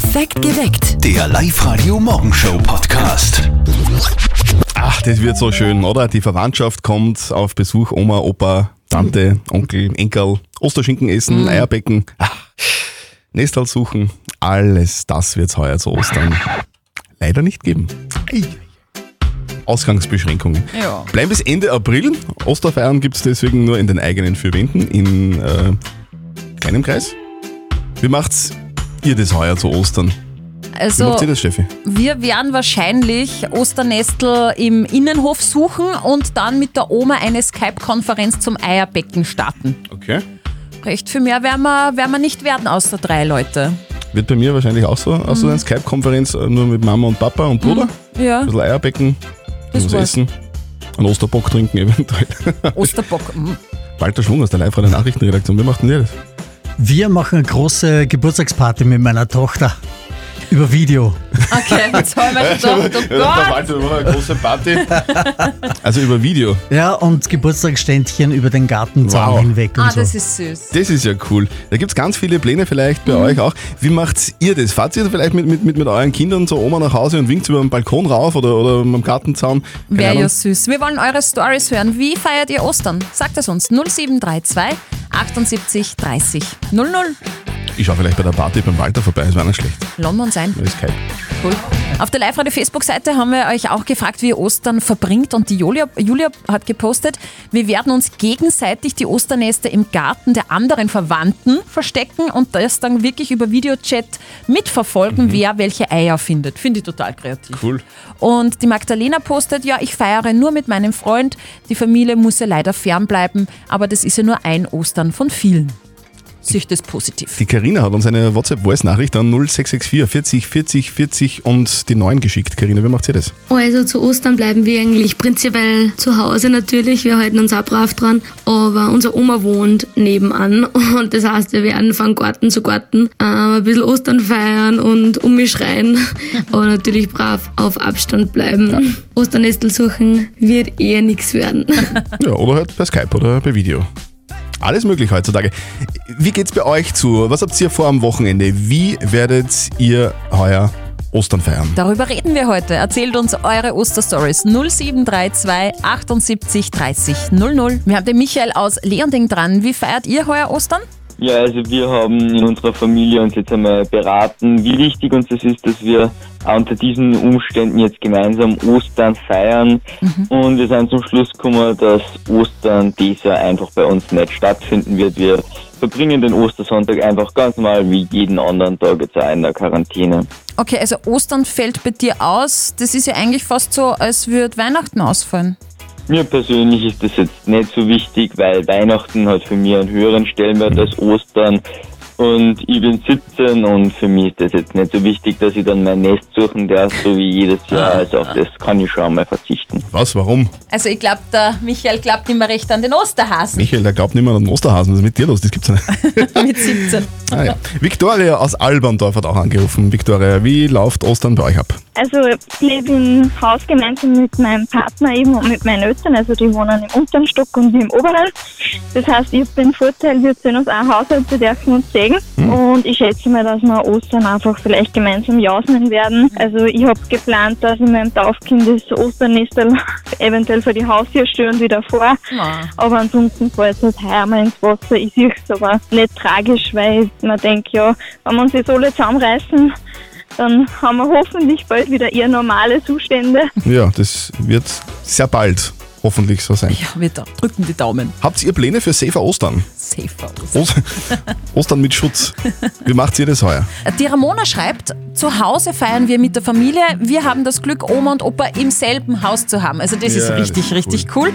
Perfekt geweckt. Der Live-Radio-Morgenshow-Podcast. Ach, das wird so schön, oder? Die Verwandtschaft kommt auf Besuch, Oma, Opa, Tante, Onkel, Enkel, Osterschinken essen, Eierbecken, ach, Nestal suchen. Alles das wird's heuer zu Ostern leider nicht geben. Ei. Ausgangsbeschränkungen. Ja. Bleiben bis Ende April. Osterfeiern gibt's deswegen nur in den eigenen vier Wänden in äh, kleinem Kreis. Wie macht's ihr das heuer zu Ostern? Wie Also, macht ihr das, Steffi? wir werden wahrscheinlich Osternestel im Innenhof suchen und dann mit der Oma eine Skype-Konferenz zum Eierbecken starten. Okay. Recht viel mehr werden wir, werden wir nicht werden, außer drei Leute. Wird bei mir wahrscheinlich auch so. Also Mhm. eine Skype-Konferenz äh, nur mit Mama und Papa und Bruder. Ja, Ein bisschen Eierbecken, Das was war's. essen, einen Osterbock trinken eventuell. Osterbock. mm. Walter Schwung aus der live radio Nachrichtenredaktion. Wie macht denn ihr das? Wir machen eine große Geburtstagsparty mit meiner Tochter. Über Video. Okay, jetzt haben wir gedacht, oh Gott. Machen eine große Party. also über Video. Ja, und Geburtstagsständchen über den Gartenzaun Wow. hinweg und Ah, so. das ist süß. Das ist ja cool. Da gibt's ganz viele Pläne vielleicht Mhm. bei euch auch. Wie macht ihr das? Fahrt ihr vielleicht mit, mit, mit, mit euren Kindern zur Oma nach Hause und winkt über den Balkon rauf oder, oder am Gartenzaun? Keine Wäre Ahnung. ja süß. Wir wollen eure Stories hören. Wie feiert ihr Ostern? Sagt es uns 0732 78 30 00. Ich schau vielleicht bei der Party beim Walter vorbei, das wäre nicht schlecht. London sein. Das ist Skype. Cool. Auf der Live-Radio-Facebook-Seite haben wir euch auch gefragt, wie ihr Ostern verbringt. Und die Julia, Julia hat gepostet, wir werden uns gegenseitig die Osternester im Garten der anderen Verwandten verstecken und das dann wirklich über Videochat mitverfolgen, wer welche Eier findet. Finde ich total kreativ. Cool. Und die Magdalena postet, ja, ich feiere nur mit meinem Freund. Die Familie muss ja leider fernbleiben, aber das ist ja nur ein Ostern von vielen. Sicht ist positiv. Die Karina hat uns eine WhatsApp-Voice-Nachricht an 0664 40 40 40 und die 9 geschickt. Karina, wie macht ihr das? Also zu Ostern bleiben wir eigentlich prinzipiell zu Hause natürlich. Wir halten uns auch brav dran. Aber unsere Oma wohnt nebenan und das heißt, wir werden von Garten zu Garten äh, ein bisschen Ostern feiern und um mich schreien. Aber natürlich brav auf Abstand bleiben. Osternestel suchen wird eher nichts werden. Ja, oder halt per Skype oder per Video. Alles möglich heutzutage. Wie geht's bei euch zu? Was habt ihr vor am Wochenende? Wie werdet ihr heuer Ostern feiern? Darüber reden wir heute. Erzählt uns eure Osterstories 0732 78 30 00. Wir haben den Michael aus Leonding dran. Wie feiert ihr heuer Ostern? Ja, also wir haben in unserer Familie uns jetzt einmal beraten, wie wichtig uns das ist, dass wir unter diesen Umständen jetzt gemeinsam Ostern feiern. Und wir sind zum Schluss gekommen, dass Ostern dieses Jahr einfach bei uns nicht stattfinden wird. Wir verbringen den Ostersonntag einfach ganz normal wie jeden anderen Tag jetzt auch in der Quarantäne. Okay, also Ostern fällt bei dir aus. Das ist ja eigentlich fast so, als würde Weihnachten ausfallen. Mir persönlich ist das jetzt nicht so wichtig, weil Weihnachten hat für mich einen höheren Stellenwert als Ostern. Und ich bin 17 und für mich ist das jetzt nicht so wichtig, dass ich dann mein Nest suchen darf, so wie jedes Jahr. Also auf das kann ich schon einmal verzichten. Was? Warum? Also ich glaube, der Michael glaubt nicht mehr recht an den Osterhasen Michael, der glaubt nicht mehr an den Osterhasen. Was ist mit dir los? Das gibt's ja nicht. mit 17. Ah, ja. Victoria aus Alberndorf hat auch angerufen. Victoria, wie läuft Ostern bei euch ab? Also ich lebe im Haus gemeinsam mit meinem Partner eben und mit meinen Eltern. Also die wohnen im unteren Stock und wir im oberen. Das heißt, ich habe den Vorteil, wir sind uns ein Haushalt, wir dürfen uns sehen. Und ich schätze mal, dass wir Ostern einfach vielleicht gemeinsam jausen werden. Also ich habe geplant, dass ich meinem Taufkind das Osternestel eventuell für die Haustür stelle und wieder vor. Ja. Aber ansonsten fällt es halt heuer mal ins Wasser. Ich sehe es aber nicht tragisch, weil mir denke, ja, wenn wir uns jetzt alle zusammenreißen, dann haben wir hoffentlich bald wieder eher normale Zustände. Ja, das wird sehr bald hoffentlich so sein. Ja, wir da drücken die Daumen. Habt ihr Pläne für safer Ostern? Safer Ostern. Ost Ostern mit Schutz. Wie macht ihr das heuer? Die Ramona schreibt, zu Hause feiern wir mit der Familie. Wir haben das Glück, Oma und Opa im selben Haus zu haben. Also das ist Ja, das richtig, ist richtig cool.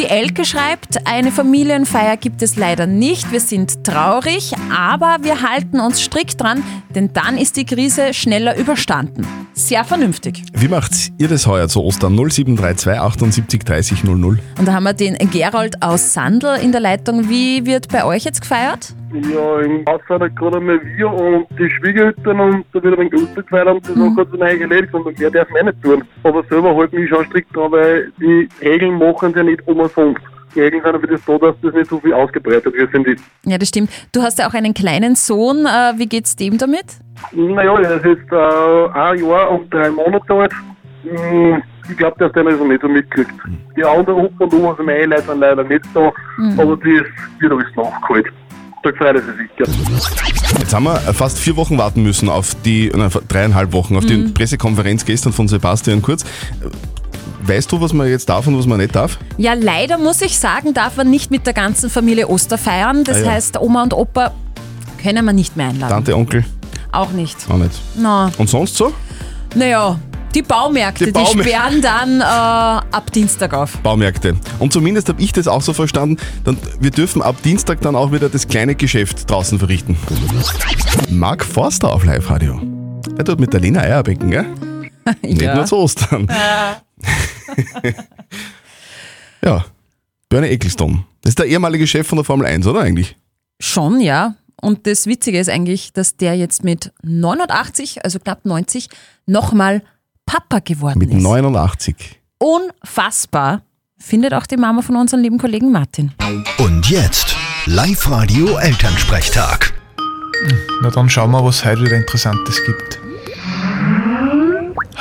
Die Elke schreibt, eine Familienfeier gibt es leider nicht. Wir sind traurig, aber wir halten uns strikt dran, denn dann ist die Krise schneller überstanden. Sehr vernünftig. Wie macht ihr das heuer zu Ostern? 0732 78 30 00. Und da haben wir den Gerold aus Sandl in der Leitung. Wie wird bei euch jetzt gefeiert? Ja, im Haus halt gerade einmal wir und die Schwiegereltern und da wird ein Oster gefeiert und das mhm. hat neu erledigt und mehr darf man nicht tun. Aber selber halt mich schon strikt dran, weil die Regeln machen sie ja nicht um sind aber das so, dass das nicht so viel ausgebreitet wird, finde ich. Ja, das stimmt. Du hast ja auch einen kleinen Sohn. Äh, wie geht's dem damit? Naja, er ist jetzt äh, ein Jahr und drei Monate alt. Hm, Ich glaube, dass der das nicht so mitkriegt. Die anderen Opa und Oma von meinen Leuten sind leider nicht da, aber das wird alles nachgeholt. Da freut er sich sicher. Jetzt haben wir fast vier Wochen warten müssen auf die, nein, dreieinhalb Wochen, auf die Pressekonferenz gestern von Sebastian Kurz. Weißt du, was man jetzt darf und was man nicht darf? Ja, leider muss ich sagen, darf man nicht mit der ganzen Familie Oster feiern. Das Ah, ja. heißt, Oma und Opa können wir nicht mehr einladen. Tante, Onkel, Auch nicht. auch nicht. Na, Und sonst so? naja, die Baumärkte, Die die, Baumär- sperren dann äh, ab Dienstag auf. Baumärkte. Und zumindest habe ich das auch so verstanden, dann, wir dürfen ab Dienstag dann auch wieder das kleine Geschäft draußen verrichten. Marc Forster auf Live-Radio. Der tut mit der Lena Eierbecken, gell? Nicht nur zu Ostern. ja, Bernie Ecclestone. Das ist der ehemalige Chef von der Formel 1, oder eigentlich? Schon, ja. Und das Witzige ist eigentlich, dass der jetzt mit 89, also knapp 90, nochmal Papa geworden Mit ist. 89. Unfassbar. Findet auch die Mama von unserem lieben Kollegen Martin. Und jetzt Live-Radio Elternsprechtag. Na dann schauen wir, was heute wieder Interessantes gibt.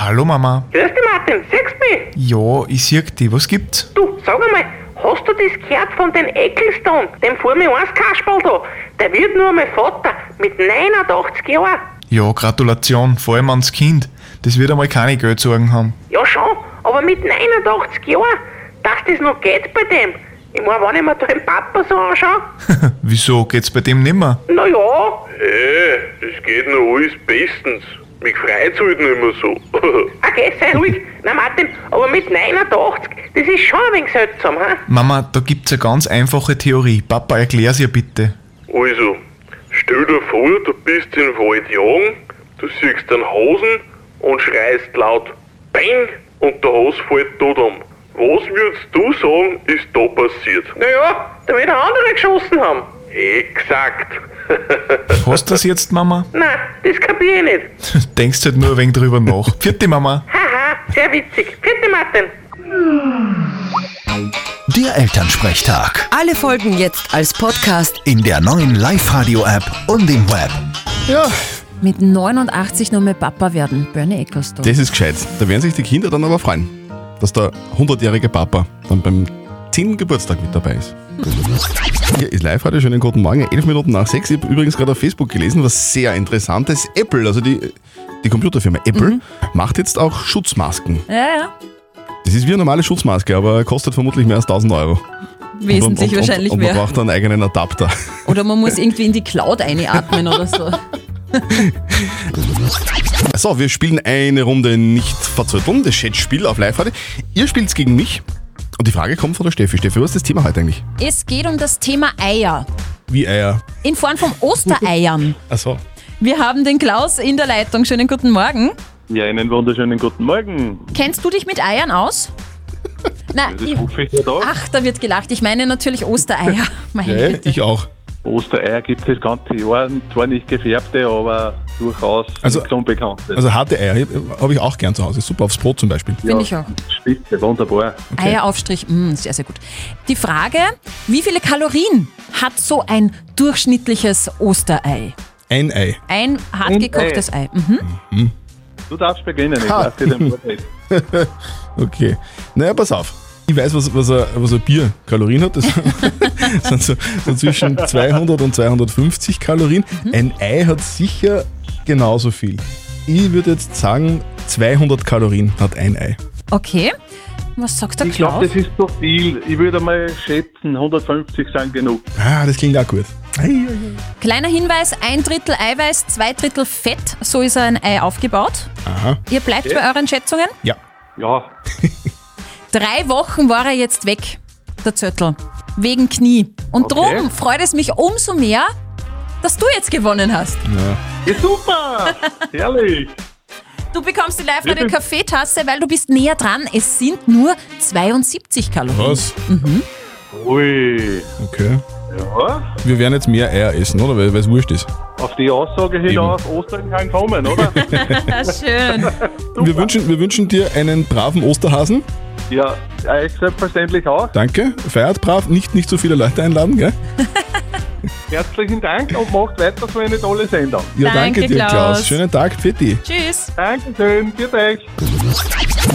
Hallo Mama. Grüß dich, Martin. Siehst du mich? Ja, ich sehe dich. Was gibt's? Du, sag einmal, hast du das gehört von den Ecclestone, dem Formel 1 Kasperl da? Der wird nur mein Vater mit 89 Jahren. Ja, Gratulation, vor allem ans Kind. Das wird einmal keine Geldsorgen haben. Ja schon, aber mit 89 Jahren, dass das noch geht bei dem. Ich meine, wenn ich mir da den Papa so anschaue, Wieso geht's bei dem nimmer? na ja, Hey, das geht noch alles bestens. Mich freut's halt nicht mehr so. okay, sei ruhig. Na Martin, aber mit 89, das ist schon ein wenig seltsam, hä? Mama, da gibt's eine ganz einfache Theorie. Papa, erklär's ihr bitte. Also, stell dir vor, du bist in den Wald jagen, du siehst einen Hasen und schreist laut Bang und der Hase fällt tot um. Was würdest du sagen, ist da passiert? Naja, da wird der andere geschossen haben. Exakt. Hast du das jetzt, Mama? Nein, das kapier ich nicht. Denkst halt nur ein wenig drüber nach. Vierte Mama. Haha, sehr witzig. Vierte Martin. Der Elternsprechtag. Alle Folgen jetzt als Podcast. In der neuen Live-Radio-App und im Web. Ja, Mit 89 noch mal Papa werden. Bernie Ecclestone. das ist gescheit. Da werden sich die Kinder dann aber freuen, dass der 100-jährige Papa dann beim 10. Geburtstag mit dabei ist. Hier ist live heute schönen guten Morgen, 11 Minuten nach 6. Ich habe übrigens gerade auf Facebook gelesen, was sehr interessantes. Apple, also die, die Computerfirma Apple, macht jetzt auch Schutzmasken. ja, ja. Das ist wie eine normale Schutzmaske, aber kostet vermutlich mehr als 1000 Euro. Wesentlich und, und, wahrscheinlich und, und man mehr. braucht einen eigenen Adapter. Oder man muss irgendwie in die Cloud einatmen oder so. So, wir spielen eine Runde nicht verzötteln, das Chatspiel auf live heute. Ihr spielt's gegen mich. Und die Frage kommt von der Steffi. Steffi, was ist das Thema heute eigentlich? Es geht um das Thema Eier. Wie Eier. In Form von Ostereiern. Achso. Wir haben den Klaus in der Leitung. Schönen guten Morgen. Ja, einen wunderschönen guten Morgen. Kennst du dich mit Eiern aus? Nein, ich, ich ach, da wird gelacht. Ich meine natürlich Ostereier. Meine Ja, Güte. ich auch. Ostereier gibt es das ganze Jahr, zwar nicht gefärbte, aber durchaus Also- nichts Unbekanntes. Also harte Eier habe ich auch gern zu Hause. Super aufs Brot zum Beispiel. Finde ich auch. Spitze, wunderbar. Eieraufstrich, mh, sehr, sehr gut. Die Frage, wie viele Kalorien hat so ein durchschnittliches Osterei? Ein Ei. Ein hartgekochtes Ei. Mhm. Du darfst beginnen, ich lasse dir den Vortritt. Okay. Naja, pass auf. Ich weiß, was, was, ein, was ein Bier Kalorien hat. Das sind so, so zwischen 200 und 250 Kalorien. Ein Ei hat sicher genauso viel. Ich würde jetzt sagen, 200 Kalorien hat ein Ei. Okay. Was sagt der Ich glaube, Klaus? das ist zu viel. Ich würde mal schätzen, 150 sind genug. Ah, das klingt auch gut. Ei, ei, ei. Kleiner Hinweis, ein Drittel Eiweiß, zwei Drittel Fett, so ist ein Ei aufgebaut. Aha. Ihr bleibt bei euren Schätzungen? Ja. Ja, Drei Wochen war er jetzt weg, der Zöttl, wegen Knie. Und Okay. drum freut es mich umso mehr, dass du jetzt gewonnen hast. ja super! Herrlich! Du bekommst die live radio Kaffeetasse, weil du bist näher dran. Es sind nur 72 Kalorien. Was? Ui, Okay. ja, Wir werden jetzt mehr Eier essen, oder? Weil es wurscht ist. auf die Aussage hinaus, Ostern kann kommen, oder? Ja, schön. Wir wünschen, wir wünschen dir einen braven Osterhasen Ja, euch selbstverständlich auch. Danke. Feiert brav, nicht, nicht so viele Leute einladen, gell? Herzlichen Dank und macht weiter so eine tolle Sendung. Ja, danke, Danke, dir, Klaus. Klaus. Schönen Tag, Fitti. Tschüss. Dankeschön, für euch.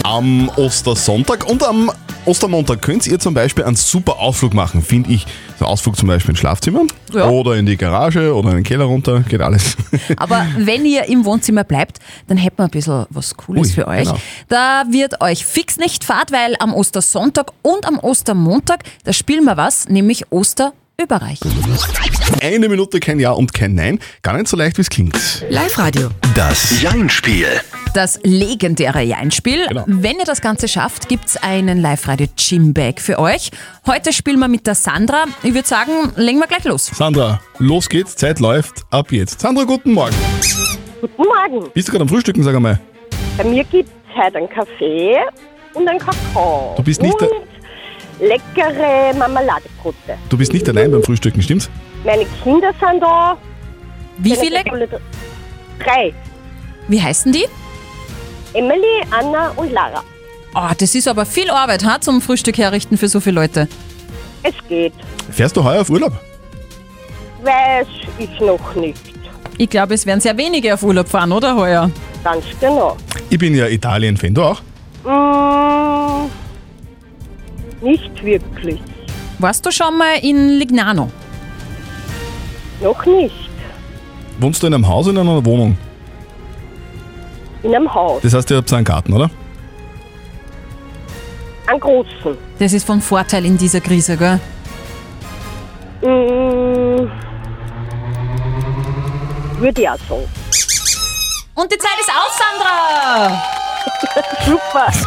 Am Ostersonntag und am Ostermontag könnt ihr zum Beispiel einen super Ausflug machen, finde ich. So ein Ausflug zum Beispiel ins Schlafzimmer Ja. oder in die Garage oder in den Keller runter, geht alles. Aber wenn ihr im Wohnzimmer bleibt, dann hätten wir ein bisschen was Cooles Ui, für euch. genau. Da wird euch fix nicht fad, weil am Ostersonntag und am Ostermontag, da spielen wir was, nämlich Osterüberreich. Eine Minute kein Ja und kein Nein. Gar nicht so leicht, wie es klingt. Live-Radio. Das Jein-Spiel. Das legendäre Jeinspiel. Genau. Wenn ihr das Ganze schafft, gibt's einen Live-Radio-Gym-Bag für euch. Heute spielen wir mit der Sandra. Ich würde sagen, legen wir gleich los. Sandra, los geht's, Zeit läuft, ab jetzt. Sandra, guten Morgen. Guten Morgen. Bist du gerade am Frühstücken, sag einmal? Bei mir gibt es heute einen Kaffee und einen Kakao. Du bist nicht und der- leckere Marmeladebrote. Du bist nicht allein beim Frühstücken, stimmt's? Meine Kinder sind da. Wie viele? Kinder- Drei. Wie heißen die? Emily, Anna und Lara. Oh, das ist aber viel Arbeit ha, zum Frühstück herrichten für so viele Leute. Es geht. Fährst du heuer auf Urlaub? Weiß ich noch nicht. Ich glaube, es werden sehr wenige auf Urlaub fahren, oder heuer? Ganz genau. Ich bin ja Italien-Fan, du auch? Mm, nicht wirklich. Warst du schon mal in Lignano? Noch nicht. Wohnst du in einem Haus oder in einer Wohnung? In einem Haus. Das heißt, ihr habt einen Garten, oder? Einen großen. Das ist von Vorteil in dieser Krise, gell? Mm, würde ich auch sagen. Und die Zeit ist aus, Sandra! Super. ist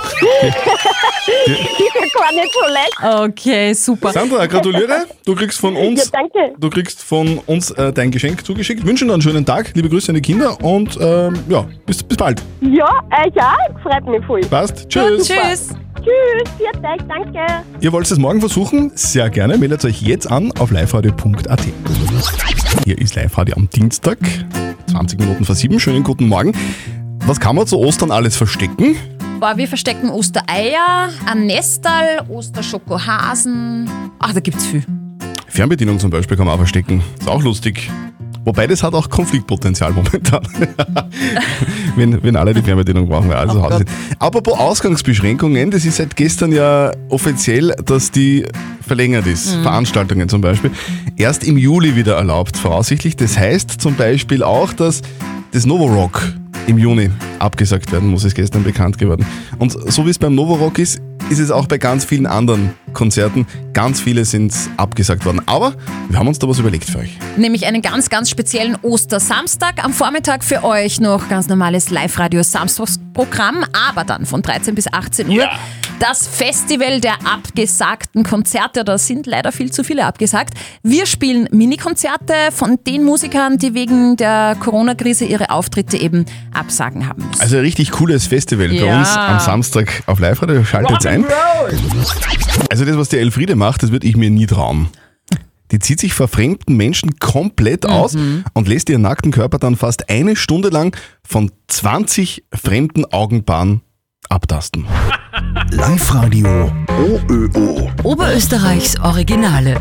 ja gar nicht so leicht. Okay, super. Sandra, gratuliere. Du kriegst von uns, Ja, danke. du kriegst von uns äh, dein Geschenk zugeschickt. Wünschen dir einen schönen Tag. Liebe Grüße an die Kinder und ähm, ja, bis, bis bald. Ja, euch auch. Freut mich voll. Passt. Tschüss. Tschüss. Tschüss. Viert euch. Danke. Ihr wollt es morgen versuchen? Sehr gerne. Meldet euch jetzt an auf liveradio.at. Hier ist Live-Radio am Dienstag, 20 Minuten vor sieben. Schönen guten Morgen. Was kann man zu Ostern alles verstecken? Boah, wir verstecken Ostereier, ein Nestal, Osterschokohasen. Ach, da gibt's viel. Fernbedienung zum Beispiel kann man auch verstecken. Ist auch lustig. Wobei das hat auch Konfliktpotenzial momentan. wenn, wenn alle die Fernbedienung brauchen, weil alles zu Hause sind. Apropos Ausgangsbeschränkungen, das ist seit gestern ja offiziell, dass die verlängert ist. Veranstaltungen zum Beispiel. Erst im Juli wieder erlaubt, voraussichtlich. Das heißt zum Beispiel auch, dass das Novorock im Juni abgesagt werden muss, ist gestern bekannt geworden. Und so wie es beim Novorock ist, ist es auch bei ganz vielen anderen Konzerten. Ganz viele sind abgesagt worden. Aber wir haben uns da was überlegt für euch. Nämlich einen ganz, ganz speziellen Ostersamstag. Am Vormittag für euch noch ganz normales Live-Radio-Samstagsprogramm, aber dann von 13 bis 18 Uhr das Festival der abgesagten Konzerte. Da sind leider viel zu viele abgesagt. Wir spielen Minikonzerte von den Musikern, die wegen der Corona-Krise ihre Auftritte eben absagen haben müssen. Also ein richtig cooles Festival bei Ja. uns am Samstag auf Live-Radio. Schaltet ein. Also das, was die Elfriede macht, das würde ich mir nie trauen. Die zieht sich vor fremden Menschen komplett aus und lässt ihren nackten Körper dann fast eine Stunde lang von 20 fremden Augenpaaren abtasten. Live-Radio OÖO. Oberösterreichs Originale.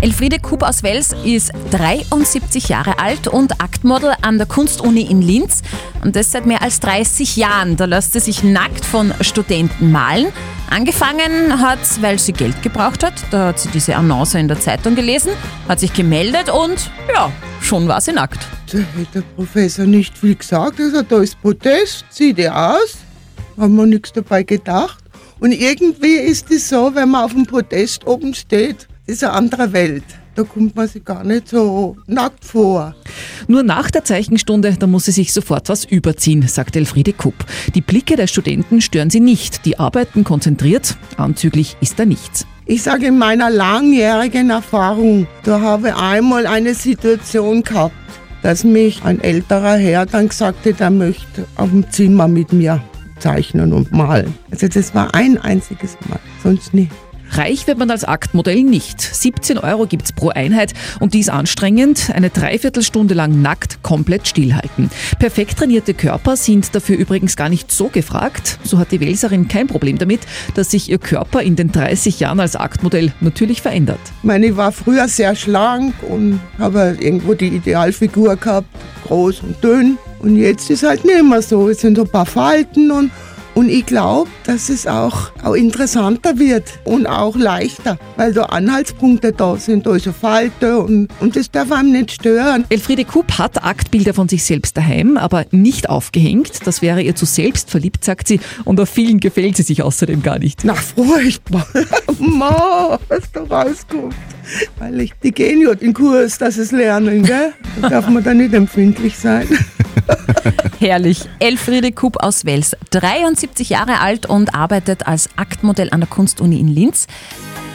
Elfriede Kub aus Wels ist 73 Jahre alt und Aktmodel an der Kunstuni in Linz. Und das seit mehr als 30 Jahren. Da lässt sie sich nackt von Studenten malen. Angefangen hat weil sie Geld gebraucht hat. Da hat sie diese Annonce in der Zeitung gelesen, hat sich gemeldet und ja, schon war sie nackt. Da hätte der Professor nicht viel gesagt. Also da ist Protest, zieh dir aus. Haben wir nichts dabei gedacht. Und irgendwie ist es so, wenn man auf dem Protest oben steht, das ist eine andere Welt. Da kommt man sich gar nicht so nackt vor. Nur nach der Zeichenstunde, da muss sie sich sofort was überziehen, sagt Elfriede Kupp. Die Blicke der Studenten stören sie nicht. Die arbeiten konzentriert. Anzüglich ist da nichts. Ich sage in meiner langjährigen Erfahrung, da habe ich einmal eine Situation gehabt, dass mich ein älterer Herr dann gesagt hat, er möchte auf dem Zimmer mit mir zeichnen und malen. Also das war ein einziges Mal, sonst nie. Reich wird man als Aktmodell nicht. 17 Euro gibt's pro Einheit und die ist anstrengend. Eine Dreiviertelstunde lang nackt komplett stillhalten. Perfekt trainierte Körper sind dafür übrigens gar nicht so gefragt. So hat die Welserin kein Problem damit, dass sich ihr Körper in den 30 Jahren als Aktmodell natürlich verändert. Ich meine, ich war früher sehr schlank und habe irgendwo die Idealfigur gehabt, groß und dünn. Und jetzt ist halt nicht mehr so. Es sind ein paar Falten und, und ich glaube, dass es auch, auch interessanter wird und auch leichter, weil da Anhaltspunkte da sind, da ist eine Falte und, und das darf einem nicht stören. Elfriede Kupp hat Aktbilder von sich selbst daheim, aber nicht aufgehängt. Das wäre ihr zu selbstverliebt, sagt sie. Und auf vielen gefällt sie sich außerdem gar nicht. Na, furchtbar. Ma, was da rauskommt. Weil ich, die gehen ja den Kurs, dass es lernen, gell? Da darf man da nicht empfindlich sein. Herrlich. Elfriede Kupp aus Wels, 73 Jahre alt und arbeitet als Aktmodell an der Kunstuni in Linz.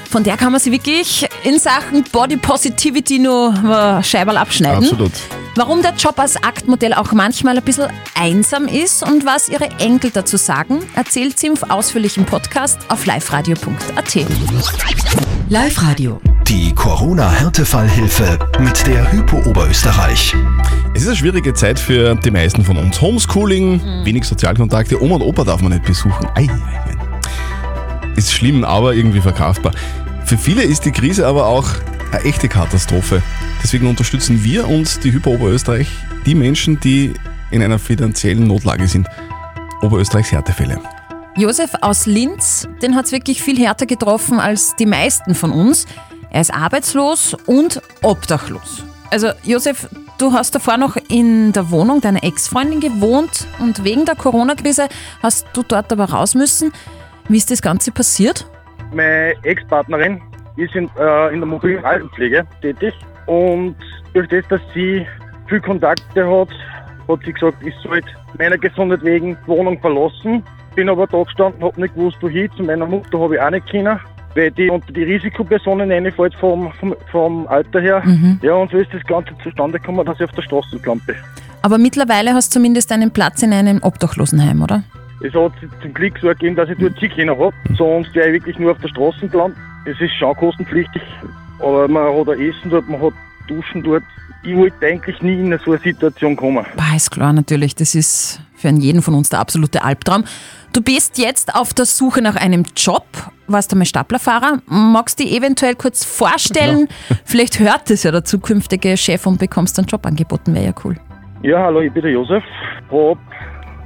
Von der kann man sie wirklich in Sachen Body Positivity nur äh, Scheiberl abschneiden. Absolut. Warum der Job als Aktmodell auch manchmal ein bisschen einsam ist und was ihre Enkel dazu sagen, erzählt sie im ausführlichen Podcast auf liveradio.at. Live Radio. Die Corona-Härtefallhilfe mit der Hypo Oberösterreich. Es ist eine schwierige Zeit für die meisten von uns. Homeschooling, wenig Sozialkontakte, Oma und Opa darf man nicht besuchen. Ei, ei, ei. Ist schlimm, aber irgendwie verkraftbar. Für viele ist die Krise aber auch eine echte Katastrophe. Deswegen unterstützen wir und die Hypo Oberösterreich die Menschen, die in einer finanziellen Notlage sind. Oberösterreichs Härtefälle. Josef aus Linz, den hat es wirklich viel härter getroffen als die meisten von uns. Er ist arbeitslos und obdachlos. Also Josef, du hast davor noch in der Wohnung deiner Ex-Freundin gewohnt und wegen der Corona-Krise hast du dort aber raus müssen. Wie ist das Ganze passiert? Meine Ex-Partnerin ist in, äh, in der mobilen Altenpflege tätig und durch das, dass sie viel Kontakte hat, hat sie gesagt, ich sollte meiner Gesundheit wegen Wohnung verlassen. Bin aber da gestanden, habe nicht gewusst, wohin. Zu meiner Mutter habe ich auch nicht können, weil die unter die Risikopersonen reinfällt vom, vom, vom Alter her. Mhm. Ja, und so ist das Ganze zustande gekommen, dass ich auf der Straße bin. Aber mittlerweile hast du zumindest einen Platz in einem Obdachlosenheim, oder? Es hat zum Glück so ergeben, dass ich dort zieh können habe. Sonst wäre ich wirklich nur auf der Straße gelandet. Es ist schon kostenpflichtig, aber man hat ein Essen dort, man hat Duschen dort. Ich wollte eigentlich nie in so eine Situation kommen. Ist klar, natürlich. Das ist für jeden von uns der absolute Albtraum. Du bist jetzt auf der Suche nach einem Job. Warst du mal Staplerfahrer? Magst du dich eventuell kurz vorstellen? Vielleicht hört es ja der zukünftige Chef und bekommst einen Job angeboten. Wäre ja cool. Ja, hallo, ich bin der Josef. Hab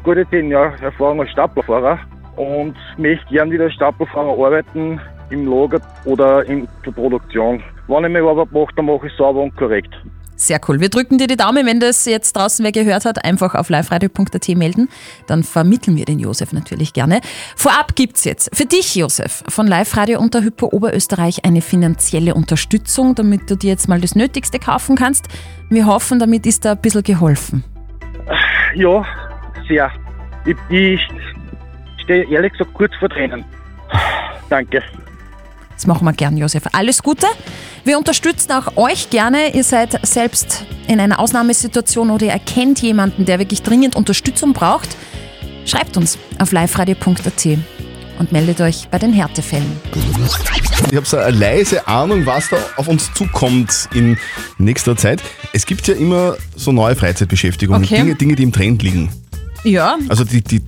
gute zehn Jahre Erfahrung als Staplerfahrer und möchte gern wieder als Staplerfahrer arbeiten im Lager oder in der Produktion. Wenn ich meine Arbeit mache, dann mache ich sauber und korrekt. Sehr cool. Wir drücken dir die Daumen, wenn das jetzt draußen wer gehört hat, einfach auf liveradio.at melden. Dann vermitteln wir den Josef natürlich gerne. Vorab gibt's jetzt für dich, Josef, von Live Radio und der Hypo Oberösterreich eine finanzielle Unterstützung, damit du dir jetzt mal das Nötigste kaufen kannst. Wir hoffen, damit ist da ein bisschen geholfen. Ja, sehr. Ich, ich stehe ehrlich gesagt kurz vor Tränen. Danke. Das machen wir gern, Josef. Alles Gute. Wir unterstützen auch euch gerne. Ihr seid selbst in einer Ausnahmesituation oder ihr erkennt jemanden, der wirklich dringend Unterstützung braucht. Schreibt uns auf liveradio.at und meldet euch bei den Härtefällen. Ich habe so eine leise Ahnung, was da auf uns zukommt in nächster Zeit. Es gibt ja immer so neue Freizeitbeschäftigungen, Okay. Dinge, Dinge, die im Trend liegen. Ja, Also die, die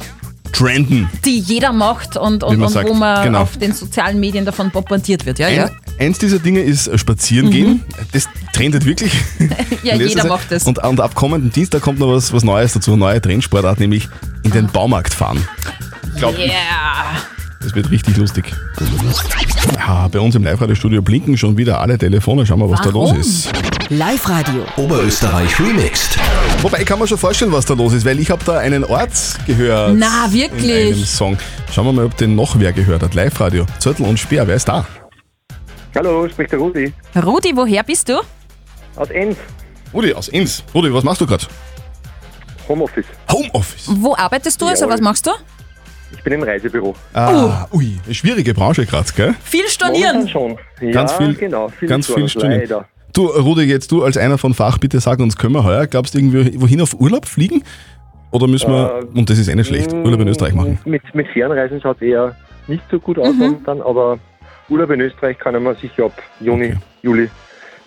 trenden. die jeder macht und, und, man und sagt, wo man genau. auf den sozialen Medien davon bombardiert wird. Ja, ja. Ein, eins dieser Dinge ist äh, spazieren gehen. Das trendet wirklich. Ja, jeder Zeit. macht das. Und, und ab kommenden Dienstag kommt noch was, was Neues dazu, eine neue Trendsportart, nämlich in den Baumarkt fahren. Ich glaube, Yeah. das wird richtig lustig. Ja, bei uns im Live-Radio-Studio blinken schon wieder alle Telefone. Schauen wir, was da Warum? los ist. Live Radio. Oberösterreich remixed. Wobei, ich kann mir schon vorstellen, was da los ist, weil ich habe da einen Ort gehört. Na, In wirklich? einem Song. Schauen wir mal, ob den noch wer gehört hat. Live-Radio, Zürtel und Speer, wer ist da? Hallo, spricht der Rudi. Rudi, woher bist du? Aus Enns. Rudi aus Inns. Rudi, was machst du gerade? Homeoffice. Homeoffice. Wo arbeitest du? Also, Jawohl. was machst du? Ich bin im Reisebüro. Ah, ui, eine schwierige Branche gerade, gell? Viel stornieren. Momentan schon. Ja, Ganz viel, genau. Viel ganz viel Stunden. Leider. Du, Rudi, jetzt du als einer von Fach, bitte sag uns, können wir heuer, glaubst du, irgendwie wohin auf Urlaub fliegen? Oder müssen wir, Äh, und das ist eh nicht schlecht, Urlaub in Österreich machen? Mit, mit Fernreisen schaut es eher nicht so gut aus Mhm. momentan, aber Urlaub in Österreich kann ich mir sicher ab Juni, Juli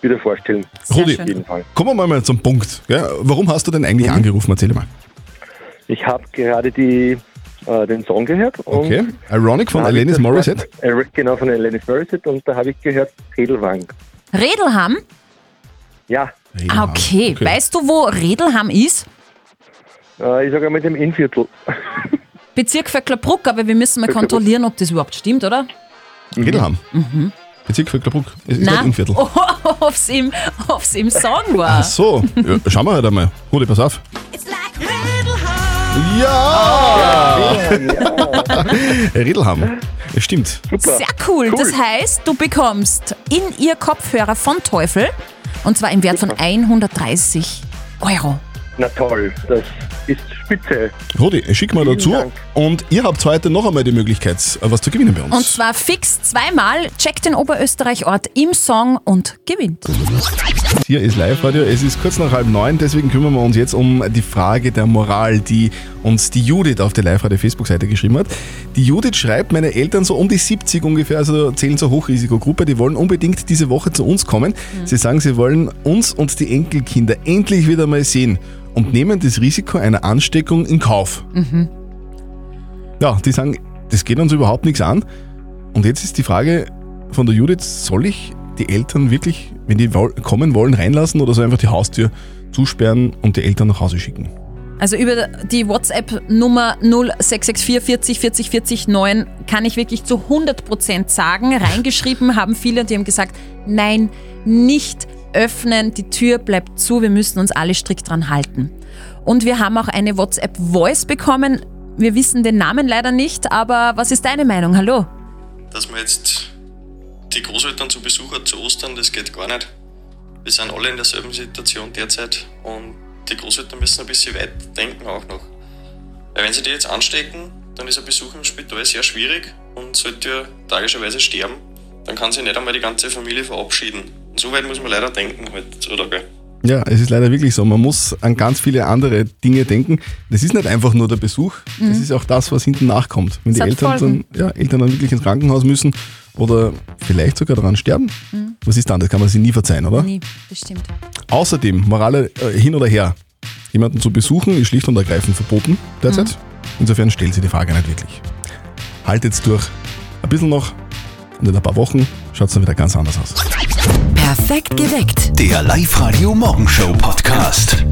wieder vorstellen. Rudi, Auf jeden Fall. kommen wir mal zum Punkt. Ja, warum hast du denn eigentlich angerufen? Erzähl mal. Ich habe gerade die, äh, den Song gehört. und Okay. Ironic von Alanis Morissette. Genau, von Alanis Morissette. Und da habe ich gehört Redelwang. Redelham? Ja. Ah, okay. Weißt du, wo Redelham ist? Äh, ich sage einmal dem Innviertel. Bezirk Vöcklerbruck, aber wir müssen mal Vöcklerbruck. kontrollieren, ob das überhaupt stimmt, oder? Redelham. Mhm. Bezirk Vöcklerbruck. Es ist Nein, nicht im Viertel. ob es im, ob's im Song war. Ach so, ja, schauen wir halt einmal. Rudi, pass auf. Ja! Redelham. Es stimmt. Sehr cool. Das heißt, du bekommst in ihr Kopfhörer von Teufel und zwar im Wert von 130 Euro. Na toll, das ist spitze. Rudi, schick mal dazu. Dank. Und ihr habt heute noch einmal die Möglichkeit, was zu gewinnen bei uns. Und zwar fix zweimal, checkt den Oberösterreich-Ort im Song und gewinnt. Hier ist Live-Radio, es ist kurz nach halb neun, deswegen kümmern wir uns jetzt um die Frage der Moral, die uns die Judith auf der Live-Radio-Facebook-Seite geschrieben hat. Die Judith schreibt, meine Eltern so um die 70 ungefähr, also zählen zur Hochrisikogruppe, die wollen unbedingt diese Woche zu uns kommen. Sie sagen, sie wollen uns und die Enkelkinder endlich wieder mal sehen und nehmen das Risiko einer Ansteckung in Kauf. Mhm. Ja, die sagen, das geht uns überhaupt nichts an. Und jetzt ist die Frage von der Judith, soll ich die Eltern wirklich, wenn die kommen wollen, reinlassen oder soll ich einfach die Haustür zusperren und die Eltern nach Hause schicken? Also über die WhatsApp-Nummer 0664 40 40 40 9 kann ich wirklich zu 100% sagen. Reingeschrieben haben viele, die haben gesagt, nein, nicht öffnen, die Tür bleibt zu, wir müssen uns alle strikt dran halten. Und wir haben auch eine WhatsApp-Voice bekommen. Wir wissen den Namen leider nicht, aber was ist deine Meinung? Hallo? dass man jetzt die Großeltern zu Besuch hat zu Ostern, das geht gar nicht. Wir sind alle in derselben Situation derzeit und die Großeltern müssen ein bisschen weit denken auch noch. Weil wenn sie die jetzt anstecken, dann ist ein Besuch im Spital sehr schwierig und sollte ja tragischerweise sterben, dann kann sich nicht einmal die ganze Familie verabschieden. So weit muss man leider denken heutzutage. Ja, es ist leider wirklich so. Man muss an ganz viele andere Dinge denken. Das ist nicht einfach nur der Besuch, das Mhm. ist auch das, was hinten nachkommt. Wenn Es die Eltern dann, ja, Eltern dann wirklich ins Krankenhaus müssen oder vielleicht sogar daran sterben, Mhm. was ist dann? Das kann man sich nie verzeihen, oder? Nie, bestimmt. Außerdem, Morale äh, hin oder her, jemanden zu besuchen ist schlicht und ergreifend verboten derzeit. Mhm. Insofern stellt sie die Frage nicht wirklich. Haltet's durch. Ein bisschen noch und in ein paar Wochen schaut es dann wieder ganz anders aus. Perfekt geweckt. Der Live-Radio Morgenshow Podcast.